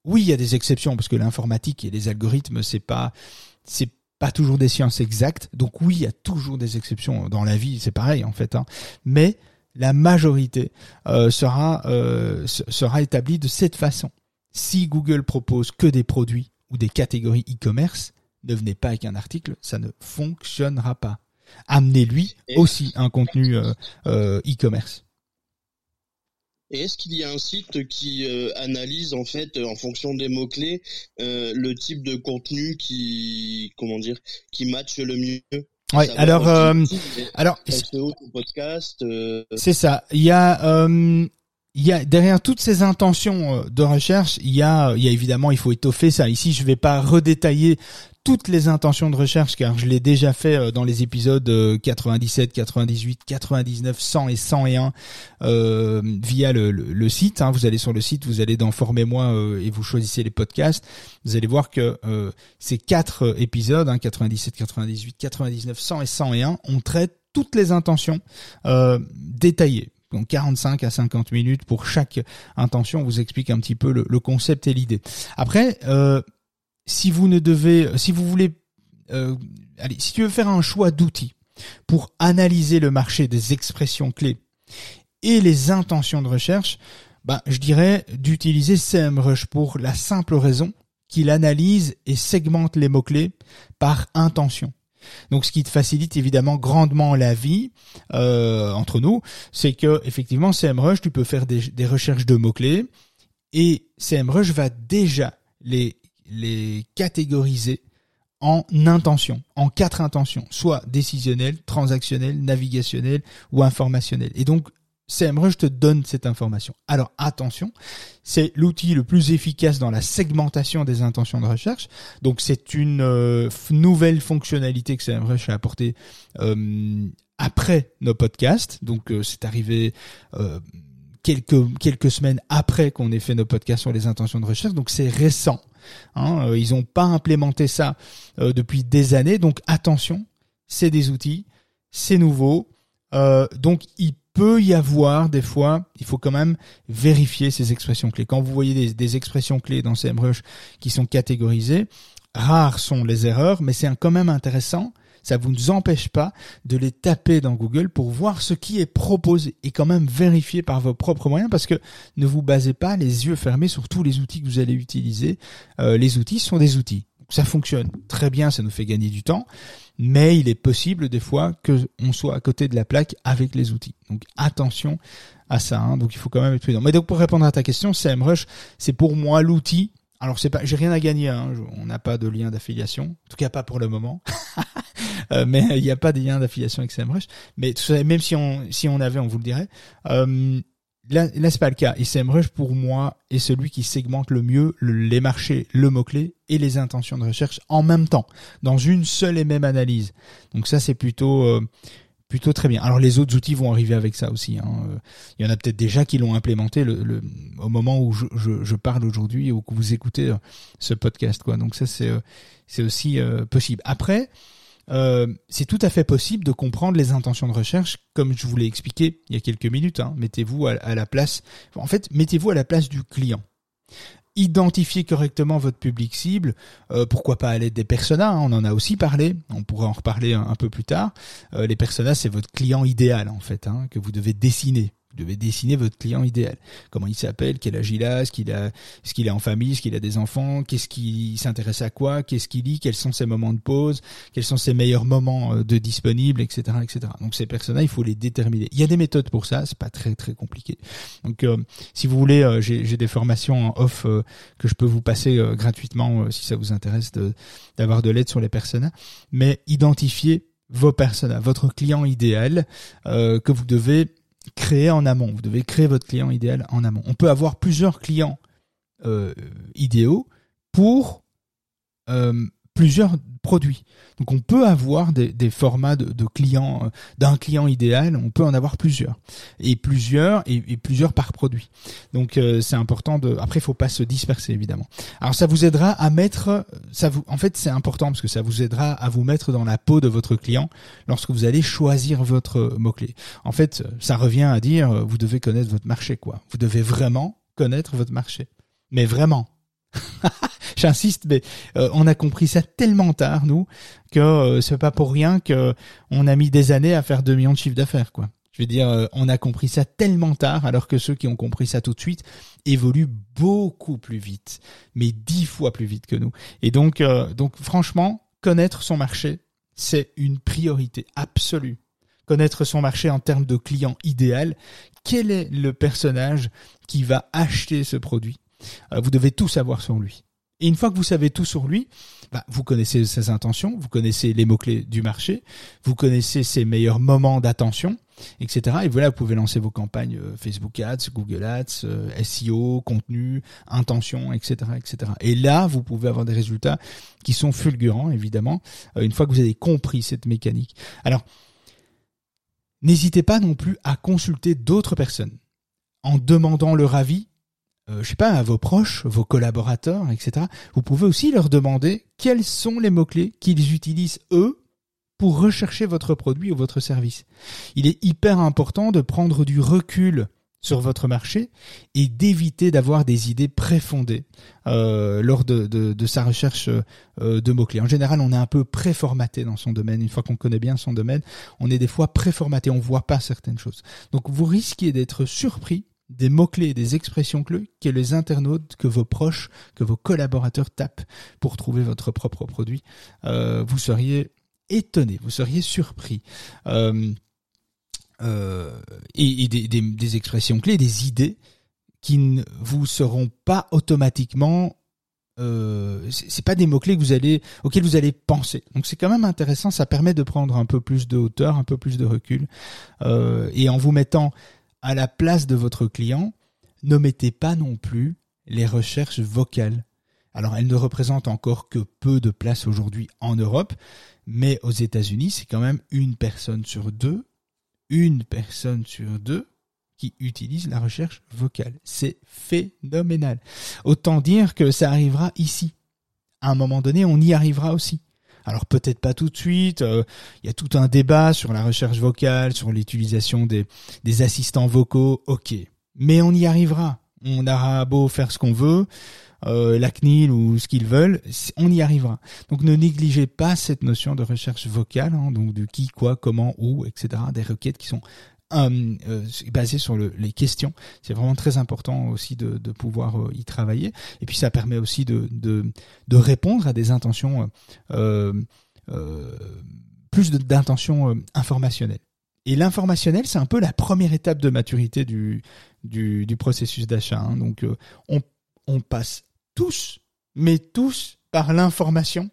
oui, il y a des exceptions, parce que l'informatique et les algorithmes, c'est pas, c'est pas toujours des sciences exactes. Donc oui, il y a toujours des exceptions dans la vie, c'est pareil en fait. Hein. Mais la majorité euh, sera euh, sera établie de cette façon. Si Google propose que des produits ou des catégories e-commerce, ne venez pas avec un article, ça ne fonctionnera pas amenez-lui aussi un contenu euh, e-commerce. Et est-ce qu'il y a un site qui euh, analyse en fait en fonction des mots clés le type de contenu qui comment dire qui matche le mieux? Ouais, alors alors podcast c'est ça. Il y a il y a derrière toutes ces intentions de recherche, il y a, il y a évidemment, il faut étoffer ça. Ici, je vais pas redétailler toutes les intentions de recherche car je l'ai déjà fait euh, dans les épisodes 97, 98, 99, 100 et 101 euh, via le, site. Hein. Vous allez sur le site, vous allez dans Formez-moi euh, et vous choisissez les podcasts. Vous allez voir que euh, ces quatre épisodes, hein, 97, 98, 99, 100 et 101, on traite toutes les intentions détaillées donc 45 à 50 minutes pour chaque intention. On vous explique un petit peu le, concept et l'idée. Après, euh, si vous ne devez, si vous voulez, euh, allez, si tu veux faire un choix d'outils pour analyser le marché des expressions clés et les intentions de recherche, ben, je dirais d'utiliser SEMrush pour la simple raison qu'il analyse et segmente les mots-clés par intention. Donc, ce qui te facilite évidemment grandement la vie euh, entre nous, c'est que effectivement, SEMrush, tu peux faire des, recherches de mots-clés et SEMrush va déjà les catégoriser en intentions, en quatre intentions, soit décisionnelle, transactionnelle, navigationnelle ou informationnelle. SEMrush te donne cette information. Alors attention, c'est l'outil le plus efficace dans la segmentation des intentions de recherche. Donc c'est une euh, nouvelle fonctionnalité que SEMrush a apportée euh, après nos podcasts. Donc euh, c'est arrivé quelques quelques semaines après qu'on ait fait nos podcasts sur les intentions de recherche. Donc c'est récent. Hein, ils n'ont pas implémenté ça depuis des années, donc attention, c'est des outils, c'est nouveau, donc il peut y avoir des fois, il faut quand même vérifier ces expressions clés. Quand vous voyez des, expressions clés dans CMrush qui sont catégorisées, rares sont les erreurs, mais c'est quand même intéressant ça vous empêche pas de les taper dans Google pour voir ce qui est proposé et quand même vérifier par vos propres moyens parce que ne vous basez pas les yeux fermés sur tous les outils que vous allez utiliser. Euh, les outils sont des outils. Ça fonctionne très bien, ça nous fait gagner du temps, mais il est possible des fois que on soit à côté de la plaque avec les outils. Donc attention à ça. Hein. Donc il faut quand même être prudent. Mais donc pour répondre à ta question, CMrush, c'est pour moi l'outil alors c'est pas, j'ai rien à gagner. Hein. On n'a pas de lien d'affiliation, en tout cas pas pour le moment. Euh, mais il n'y a pas de lien d'affiliation avec SEMrush. Mais même si on si on avait, on vous le dirait. Euh, là, là c'est pas le cas. Et SEMrush pour moi est celui qui segmente le mieux les marchés, le mot clé et les intentions de recherche en même temps, dans une seule et même analyse. Donc ça c'est plutôt euh, plutôt très bien. Alors les autres outils vont arriver avec ça aussi. Hein. Il y en a peut-être déjà qui l'ont implémenté au moment où je, je, parle aujourd'hui ou que vous écoutez euh, ce podcast. Quoi. Donc ça c'est c'est aussi possible. Après, euh, c'est tout à fait possible de comprendre les intentions de recherche, comme je vous l'ai expliqué il y a quelques minutes. Hein. Mettez-vous à, la place, en fait, mettez-vous à la place du client. Identifiez correctement votre public cible. Euh, pourquoi pas à l'aide des personas hein, On en a aussi parlé. On pourra en reparler un, peu plus tard. Euh, les personas, c'est votre client idéal en fait, hein, que vous devez dessiner. Vous devez dessiner votre client idéal. Comment il s'appelle, quel âge il a, est-ce qu'il a, ce qu'il est en famille, est-ce qu'il a des enfants, qu'est-ce qu'il s'intéresse à quoi, qu'est-ce qu'il lit, quels sont ses moments de pause, quels sont ses meilleurs moments euh, de disponibles, etc., etc. Donc ces personnes il faut les déterminer. Il y a des méthodes pour ça, c'est pas très très compliqué. Donc euh, si vous voulez, euh, j'ai des formations en off que je peux vous passer gratuitement si ça vous intéresse d'avoir de, l'aide sur les personas. Mais identifiez vos personas, votre client idéal que vous devez créer en amont. Vous devez créer votre client idéal en amont. On peut avoir plusieurs clients euh, idéaux pour euh, plusieurs produits. Donc on peut avoir des, des formats de, de clients euh, d'un client idéal, on peut en avoir plusieurs et plusieurs et, plusieurs par produit. Donc euh, c'est important de. Après il faut pas se disperser évidemment. Alors ça vous aidera à mettre, ça vous, en fait c'est important parce que ça vous aidera à vous mettre dans la peau de votre client lorsque vous allez choisir votre mot clé. En fait ça revient à dire vous devez connaître votre marché quoi. Vous devez vraiment connaître votre marché. Mais vraiment. J'insiste, mais euh, on a compris ça tellement tard, nous, que euh, c'est pas pour rien que on a mis des années à faire 2 millions de chiffres d'affaires. Je veux dire, euh, on a compris ça tellement tard, alors que ceux qui ont compris ça tout de suite évoluent beaucoup plus vite, mais dix fois plus vite que nous. Et donc, donc franchement, connaître son marché, c'est une priorité absolue. Connaître son marché en termes de client idéal, quel est le personnage qui va acheter ce produit? Vous devez tout savoir sur lui. Et une fois que vous savez tout sur lui, bah, vous connaissez ses intentions, vous connaissez les mots-clés du marché, vous connaissez ses meilleurs moments d'attention, etc. Et voilà, vous pouvez lancer vos campagnes euh, Facebook Ads, Google Ads, euh, SEO, contenu, intention, etc., etc. Et là, vous pouvez avoir des résultats qui sont fulgurants, évidemment, euh, une fois que vous avez compris cette mécanique. Alors, n'hésitez pas non plus à consulter d'autres personnes en demandant leur avis euh, je sais pas, à vos proches, vos collaborateurs, etc. Vous pouvez aussi leur demander quels sont les mots-clés qu'ils utilisent eux pour rechercher votre produit ou votre service. Il est hyper important de prendre du recul sur votre marché et d'éviter d'avoir des idées préfondées euh, lors de, de, sa recherche euh, de mots-clés. En général, on est un peu préformaté dans son domaine. Une fois qu'on connaît bien son domaine, on est des fois préformaté, on voit pas certaines choses. Donc vous risquez d'être surpris des mots-clés, des expressions clés que les internautes, que vos proches, que vos collaborateurs tapent pour trouver votre propre produit, euh, vous seriez étonné, vous seriez surpris. Euh, euh, et, des, des, expressions clés, des idées qui ne vous seront pas automatiquement euh, c'est pas des mots clés que vous allez auxquels vous allez penser. Donc c'est quand même intéressant. Ça permet de prendre un peu plus de hauteur, un peu plus de recul, euh, et en vous mettant à la place de votre client, ne mettez pas non plus les recherches vocales. Alors elles ne représentent encore que peu de place aujourd'hui en Europe, mais aux États-Unis, c'est quand même une personne sur deux, une personne sur deux qui utilise la recherche vocale. C'est phénoménal. Autant dire que ça arrivera ici. À un moment donné, on y arrivera aussi. Alors peut-être pas tout de suite. Euh, il y a tout un débat sur la recherche vocale, sur l'utilisation des, assistants vocaux. Ok, mais on y arrivera. On aura beau faire ce qu'on veut, euh, la CNIL ou ce qu'ils veulent, on y arrivera. Donc ne négligez pas cette notion de recherche vocale, hein, donc de qui, quoi, comment, où, etc. Des requêtes qui sont euh, euh, basé sur le, les questions. C'est vraiment très important aussi de, pouvoir euh, y travailler. Et puis ça permet aussi de, répondre à des intentions, plus d'intentions informationnelles. Et l'informationnel, c'est un peu la première étape de maturité du, processus d'achat. Hein. Donc on, on passe tous, mais tous, par l'information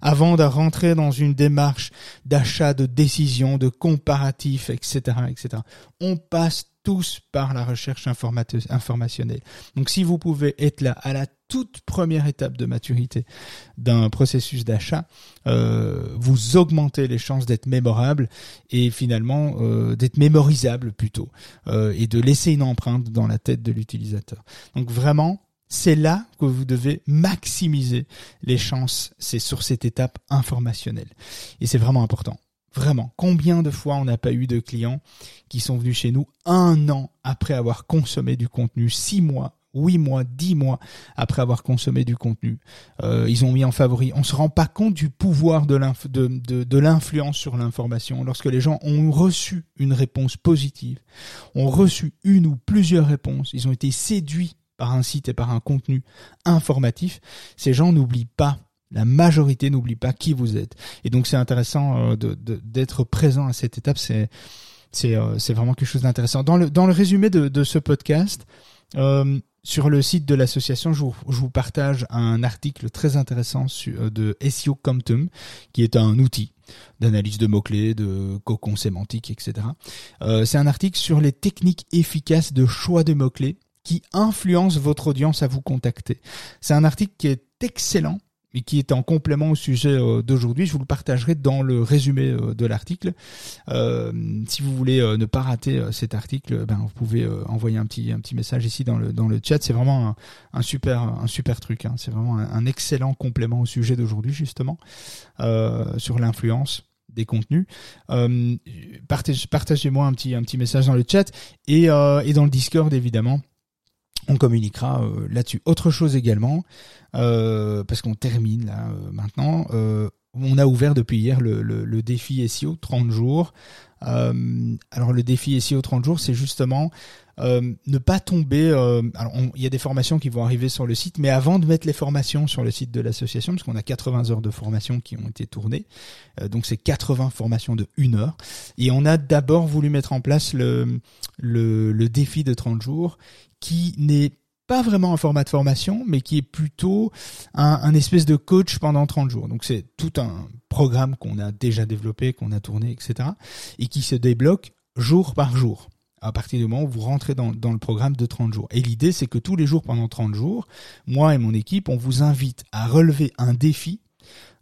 avant de rentrer dans une démarche d'achat, de décision, de comparatif, etc., etc. On passe tous par la recherche informationnelle. Donc si vous pouvez être là à la toute première étape de maturité d'un processus d'achat, euh, vous augmentez les chances d'être mémorable et finalement euh, d'être mémorisable plutôt euh, et de laisser une empreinte dans la tête de l'utilisateur. Donc vraiment, c'est là que vous devez maximiser les chances, c'est sur cette étape informationnelle. Et c'est vraiment important. Vraiment, combien de fois on n'a pas eu de clients qui sont venus chez nous un an après avoir consommé du contenu, six mois, huit mois, dix mois après avoir consommé du contenu. Euh, ils ont mis en favori. On se rend pas compte du pouvoir de l'influence sur l'information. Lorsque les gens ont reçu une réponse positive, ont reçu une ou plusieurs réponses, ils ont été séduits par un site et par un contenu informatif, ces gens n'oublient pas la majorité n'oublie pas qui vous êtes. Et donc c'est intéressant euh, d'être présent à cette étape. C'est euh, c'est vraiment quelque chose d'intéressant. Dans le résumé de, ce podcast. Euh, sur le site de l'association, je vous, je vous, partage un article très intéressant de SEO Comptum, qui est un outil d'analyse de mots-clés, de cocon sémantique, etc. c'est un article sur les techniques efficaces de choix de mots-clés qui influencent votre audience à vous contacter. C'est un article qui est excellent et qui est en complément au sujet euh, d'aujourd'hui. Je vous le partagerai dans le résumé euh, de l'article. Euh, si vous voulez ne pas rater cet article, ben vous pouvez envoyer un petit un petit message ici dans le dans le chat. C'est vraiment un, super un super truc. Hein. C'est vraiment un, excellent complément au sujet d'aujourd'hui justement sur l'influence des contenus. partagez-moi un petit un petit message dans le chat et et dans le Discord évidemment on communiquera euh, là-dessus. Autre chose également, euh, parce qu'on termine là euh, maintenant, on a ouvert depuis hier le, défi SEO 30 jours. alors le défi SEO 30 jours, c'est justement ne pas tomber. alors il y a des formations qui vont arriver sur le site, mais avant de mettre les formations sur le site de l'association, parce qu'on a 80 heures de formation qui ont été tournées, donc c'est 80 formations de 1 heure, et on a d'abord voulu mettre en place le défi de 30 jours qui n'est pas vraiment un format de formation, mais qui est plutôt un, espèce de coach pendant 30 jours. Donc c'est tout un programme qu'on a déjà développé, qu'on a tourné, etc. et qui se débloque jour par jour à partir du moment où vous rentrez dans, le programme de 30 jours. Et l'idée, c'est que tous les jours pendant 30 jours, moi et mon équipe, on vous invite à relever un défi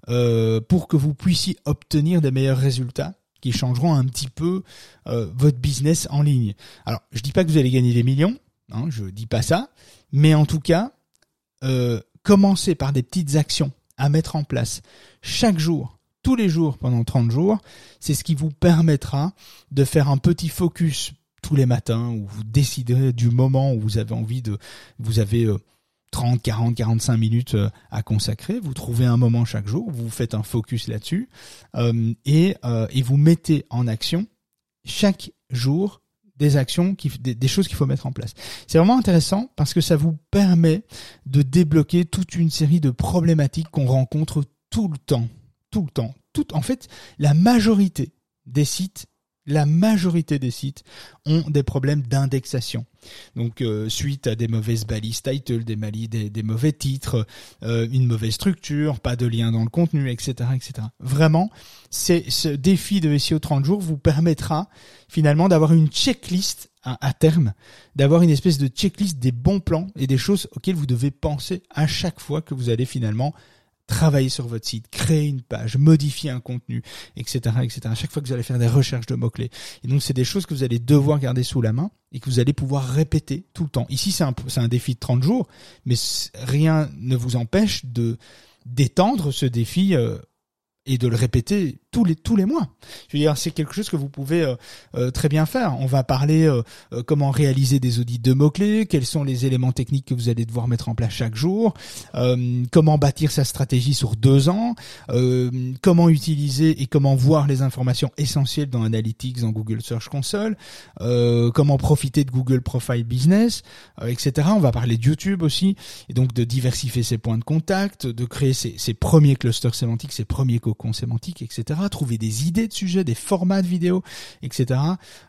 euh, pour que vous puissiez obtenir des meilleurs résultats qui changeront un petit peu euh, votre business en ligne. Alors, je dis pas que vous allez gagner des millions, Hein, je dis pas ça, mais en tout cas, euh, commencez par des petites actions à mettre en place chaque jour, tous les jours pendant 30 jours. C'est ce qui vous permettra de faire un petit focus tous les matins où vous déciderez du moment où vous avez envie de, vous avez 30, 40, 45 minutes euh, à consacrer. Vous trouvez un moment chaque jour, vous faites un focus là-dessus euh, et, et vous mettez en action chaque jour des actions, qui, des, choses qu'il faut mettre en place. C'est vraiment intéressant parce que ça vous permet de débloquer toute une série de problématiques qu'on rencontre tout le temps, tout le temps. Tout, en fait, la majorité des sites la majorité des sites ont des problèmes d'indexation. Donc euh, suite à des mauvaises balises title, des, des, mauvais titres, euh, une mauvaise structure, pas de lien dans le contenu, etc., etc. Vraiment, ce défi de SEO 30 jours vous permettra finalement d'avoir une checklist à terme, d'avoir une espèce de checklist des bons plans et des choses auxquelles vous devez penser à chaque fois que vous allez finalement travailler sur votre site, créer une page, modifier un contenu, etc., etc. À chaque fois que vous allez faire des recherches de mots-clés. Et donc, c'est des choses que vous allez devoir garder sous la main et que vous allez pouvoir répéter tout le temps. Ici, c'est un, c'est un défi de 30 jours, mais rien ne vous empêche de d'étendre ce défi euh, et de le répéter tous les tous les mois. Je veux dire, c'est quelque chose que vous pouvez euh, euh, très bien faire. On va parler euh, comment réaliser des audits de mots clés, quels sont les éléments techniques que vous allez devoir mettre en place chaque jour, comment bâtir sa stratégie sur deux ans, comment utiliser et comment voir les informations essentielles dans Analytics, dans Google Search Console, comment profiter de Google Profile Business, etc. On va parler de YouTube aussi et donc de diversifier ses points de contact, de créer ses, ses premiers clusters sémantiques, ses premiers cocon sémantique, etc. Trouver des idées de sujets, des formats de vidéos, etc.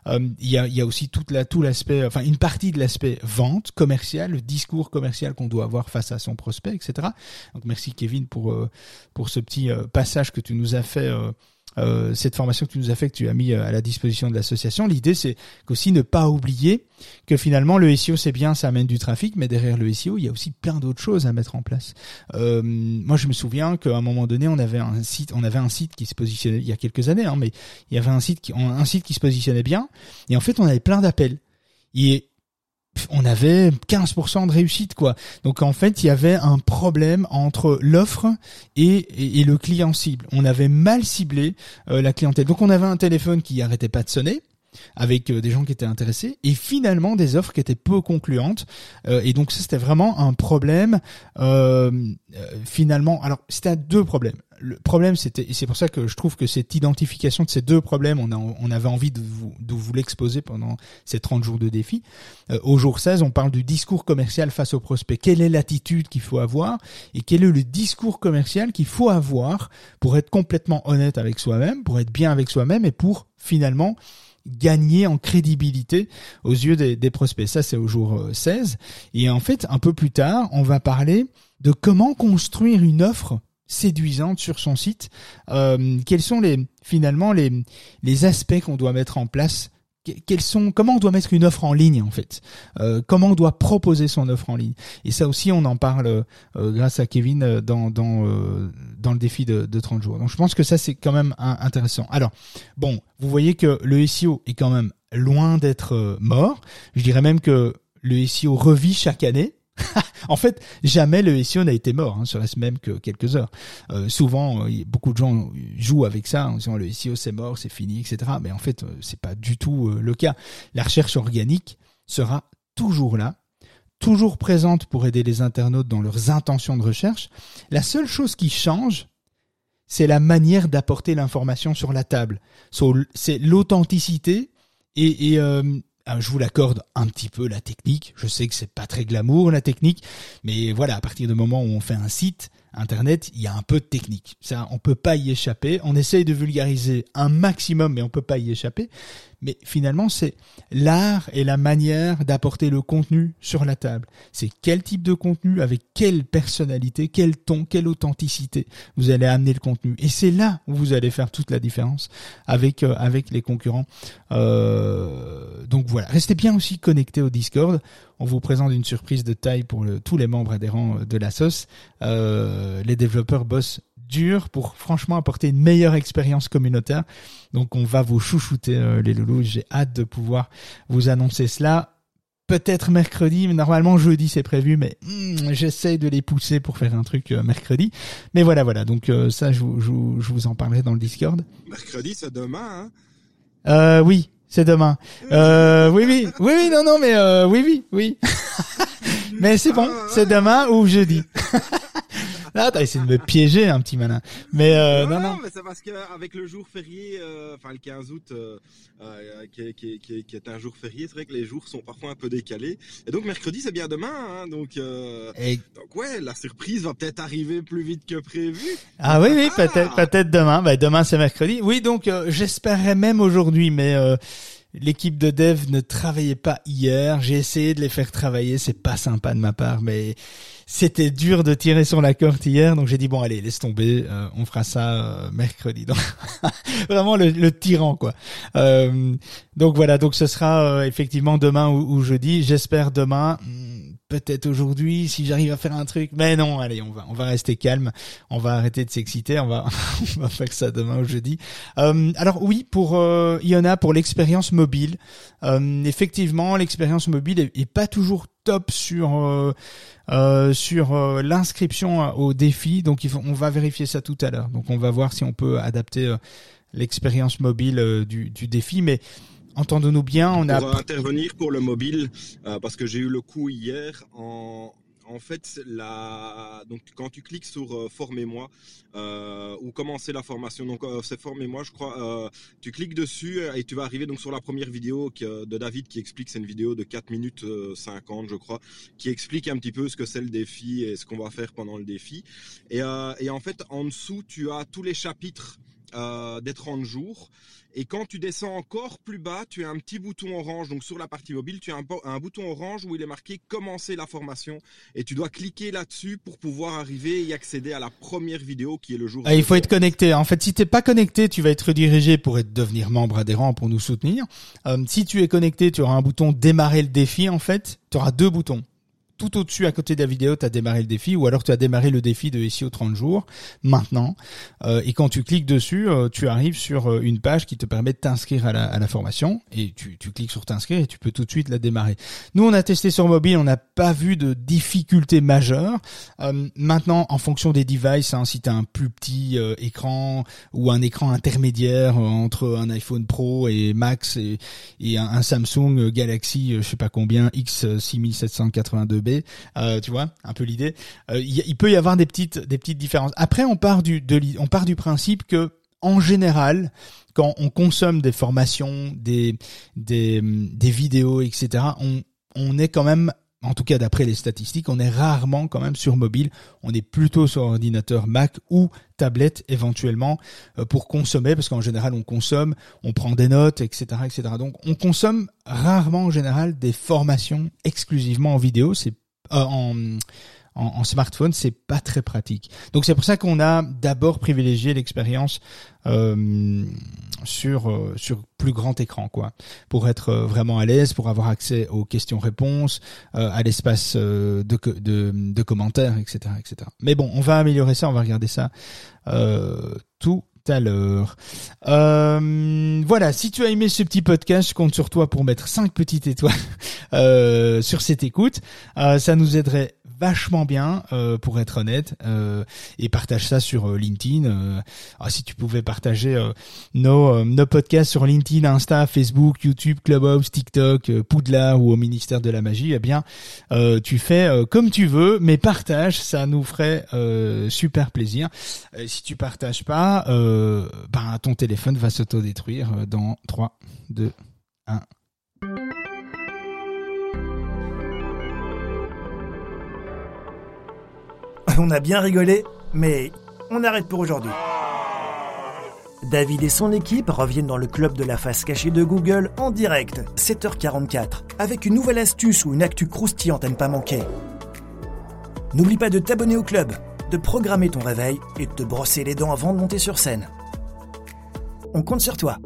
Euh, il y, a, aussi toute la, tout l'aspect, enfin une partie de l'aspect vente commercial, le discours commercial qu'on doit avoir face à son prospect, etc. Donc merci Kevin pour euh, pour ce petit passage que tu nous as fait euh, cette formation que tu nous as fait, que tu as mis euh, à la disposition de l'association. L'idée, c'est qu'aussi ne pas oublier que finalement le SEO, c'est bien, ça amène du trafic, mais derrière le SEO, il y a aussi plein d'autres choses à mettre en place. Euh, moi, je me souviens qu'à un moment donné, on avait un site, on avait un site qui se positionnait il y a quelques années, hein, mais il y avait un site qui, un site qui se positionnait bien, et en fait, on avait plein d'appels. On avait 15% de réussite quoi. Donc en fait, il y avait un problème entre l'offre et, le client cible. On avait mal ciblé euh, la clientèle. Donc on avait un téléphone qui arrêtait pas de sonner avec euh, des gens qui étaient intéressés et finalement des offres qui étaient peu concluantes euh, et donc ça c'était vraiment un problème finalement alors c'était deux problèmes le problème, c'était, c'est pour ça que je trouve que cette identification de ces deux problèmes, on, a, on avait envie de vous, de vous l'exposer pendant ces 30 jours de défi. Euh, au jour 16, on parle du discours commercial face au prospect. Quelle est l'attitude qu'il faut avoir et quel est le discours commercial qu'il faut avoir pour être complètement honnête avec soi-même, pour être bien avec soi-même et pour finalement gagner en crédibilité aux yeux des, des prospects. Ça, c'est au jour 16. Euh, et en fait, un peu plus tard, on va parler de comment construire une offre séduisante sur son site. Euh, quels sont les finalement les les aspects qu'on doit mettre en place? Quels sont comment on doit mettre une offre en ligne en fait? Euh, comment on doit proposer son offre en ligne? Et ça aussi on en parle euh, grâce à Kevin dans dans dans le défi de, de 30 jours. Donc je pense que ça c'est quand même intéressant. Alors bon vous voyez que le SEO est quand même loin d'être mort. Je dirais même que le SEO revit chaque année en fait, jamais le SEO n'a été mort, hein, serait-ce même que quelques heures. Euh, souvent, euh, beaucoup de gens jouent avec ça en disant le SEO c'est mort, c'est fini, etc. Mais en fait, euh, c'est pas du tout le cas. La recherche organique sera toujours là, toujours présente pour aider les internautes dans leurs intentions de recherche. La seule chose qui change, c'est la manière d'apporter l'information sur la table. c'est l'authenticité et, je vous l'accorde un petit peu la technique. Je sais que c'est pas très glamour la technique, mais voilà, à partir du moment où on fait un site internet, il y a un peu de technique. Ça, on peut pas y échapper. On essaye de vulgariser un maximum, mais on peut pas y échapper mais finalement c'est l'art et la manière d'apporter le contenu sur la table. C'est quel type de contenu, avec quelle personnalité, quel ton, quelle authenticité vous allez amener le contenu. Et c'est là où vous allez faire toute la différence avec euh, avec les concurrents. Euh, donc voilà, restez bien aussi connectés au Discord. On vous présente une surprise de taille pour tous les membres adhérents de la sauce. Euh, les développeurs bossent dur pour franchement apporter une meilleure expérience communautaire. Donc on va vous chouchouter euh, les loulous. J'ai hâte de pouvoir vous annoncer cela. Peut-être mercredi, mais normalement jeudi c'est prévu, mais hmm, j'essaye de les pousser pour faire un truc euh, mercredi. Mais voilà, voilà. Donc euh, ça, je, je, je, vous en parlerai dans le Discord. Mercredi, c'est demain. Hein? Euh, oui, c'est demain. Euh, oui, oui, oui, oui, non, non, mais oui, oui, oui. mais c'est bon, ah, c'est demain ou jeudi. Là, t'as essayé de me piéger, un petit malin. Mais euh, non, non. mais c'est parce qu'avec le jour férié, euh, enfin le 15 août, euh, euh, qui, est, qui, qui, qui, est un jour férié, c'est vrai que les jours sont parfois un peu décalés. Et donc mercredi, c'est bien demain, hein, donc. Euh, Donc ouais, la surprise va peut-être arriver plus vite que prévu. Ah oui, oui, peut-être, ah. peut-être demain. Ben, demain, c'est mercredi. Oui, donc j'espérais même aujourd'hui, mais. L'équipe de dev ne travaillait pas hier. J'ai essayé de les faire travailler. C'est pas sympa de ma part, mais c'était dur de tirer sur la corde hier, donc j'ai dit bon allez laisse tomber, euh, on fera ça euh, mercredi. Donc vraiment le, tyran quoi. Euh, donc voilà, donc ce sera effectivement demain ou, jeudi. J'espère demain, peut-être aujourd'hui si j'arrive à faire un truc. Mais non, allez on va on va rester calme, on va arrêter de s'exciter, on va on va faire ça demain ou jeudi. alors oui pour Iona pour l'expérience mobile, effectivement l'expérience mobile est, est pas toujours top sur euh, euh, sur euh, l'inscription au défi. Donc il faut, on va vérifier ça tout à l'heure. Donc on va voir si on peut adapter l'expérience mobile du, du défi. Mais entendons-nous bien, on a intervenir pour le mobile parce que j'ai eu le coup hier en en fait, la... donc, quand tu cliques sur euh, Formez-moi euh, ou commencer la formation, donc euh, c'est Formez-moi, je crois, tu cliques dessus et tu vas arriver donc sur la première vidéo de David qui explique, c'est une vidéo de 4 minutes 50, je crois, qui explique un petit peu ce que c'est le défi et ce qu'on va faire pendant le défi. Et, et, en fait, en dessous, tu as tous les chapitres des 30 jours. Et quand tu descends encore plus bas, tu as un petit bouton orange. Donc sur la partie mobile, tu as un, bouton orange où il est marqué commencer la formation. Et tu dois cliquer là-dessus pour pouvoir arriver et accéder à la première vidéo qui est le jour. Ah, il faut être connecté. En fait, si t'es pas connecté, tu vas être redirigé pour être, devenir membre adhérent pour nous soutenir. Euh, si tu es connecté, tu auras un bouton démarrer le défi. En fait, tu auras deux boutons tout au-dessus à côté de la vidéo, tu as démarré le défi ou alors tu as démarré le défi de aux 30 jours maintenant. Euh, et quand tu cliques dessus, euh, tu arrives sur euh, une page qui te permet de t'inscrire à la, à la, formation et tu, tu cliques sur t'inscrire et tu peux tout de suite la démarrer. Nous, on a testé sur mobile, on n'a pas vu de difficulté majeure. maintenant, en fonction des devices, hein, si tu as un plus petit écran ou un écran intermédiaire entre un iPhone Pro et Max et, et un, un, Samsung Galaxy, je sais pas combien, X6782 euh, tu vois, un peu l'idée. Euh, il, peut y avoir des petites des petites différences. Après, on part du on part du principe que en général, quand on consomme des formations, des des, des vidéos, etc., on on est quand même en tout cas d'après les statistiques, on est rarement quand même sur mobile. On est plutôt sur ordinateur Mac ou tablette éventuellement euh, pour consommer, parce qu'en général on consomme, on prend des notes, etc., etc. Donc on consomme rarement en général des formations exclusivement en vidéo. C'est euh, en en, smartphone, c'est pas très pratique. Donc c'est pour ça qu'on a d'abord privilégié l'expérience euh, sur euh, sur plus grand écran, quoi, pour être euh, vraiment à l'aise, pour avoir accès aux questions-réponses, à l'espace de, de, de commentaires, etc., etc. Mais bon, on va améliorer ça, on va regarder ça tout à l'heure. Euh, voilà, si tu as aimé ce petit podcast, je compte sur toi pour mettre 5 petites étoiles euh, sur cette écoute. Euh, ça nous aiderait vachement bien, euh, pour être honnête, euh, et partage ça sur euh, LinkedIn. Ah, si tu pouvais partager nos, nos podcasts sur LinkedIn, Insta, Facebook, YouTube, Clubhouse, TikTok, Poudlard ou au ministère de la Magie, eh bien, tu fais comme tu veux, mais partage, ça nous ferait super plaisir. si tu partages pas, ben, ton téléphone va s'autodétruire dans 3, 2, 1. On a bien rigolé, mais on arrête pour aujourd'hui. David et son équipe reviennent dans le club de la face cachée de Google en direct, 7h44, avec une nouvelle astuce ou une actu croustillante à ne pas manquer. N'oublie pas de t'abonner au club, de programmer ton réveil et de te brosser les dents avant de monter sur scène. On compte sur toi.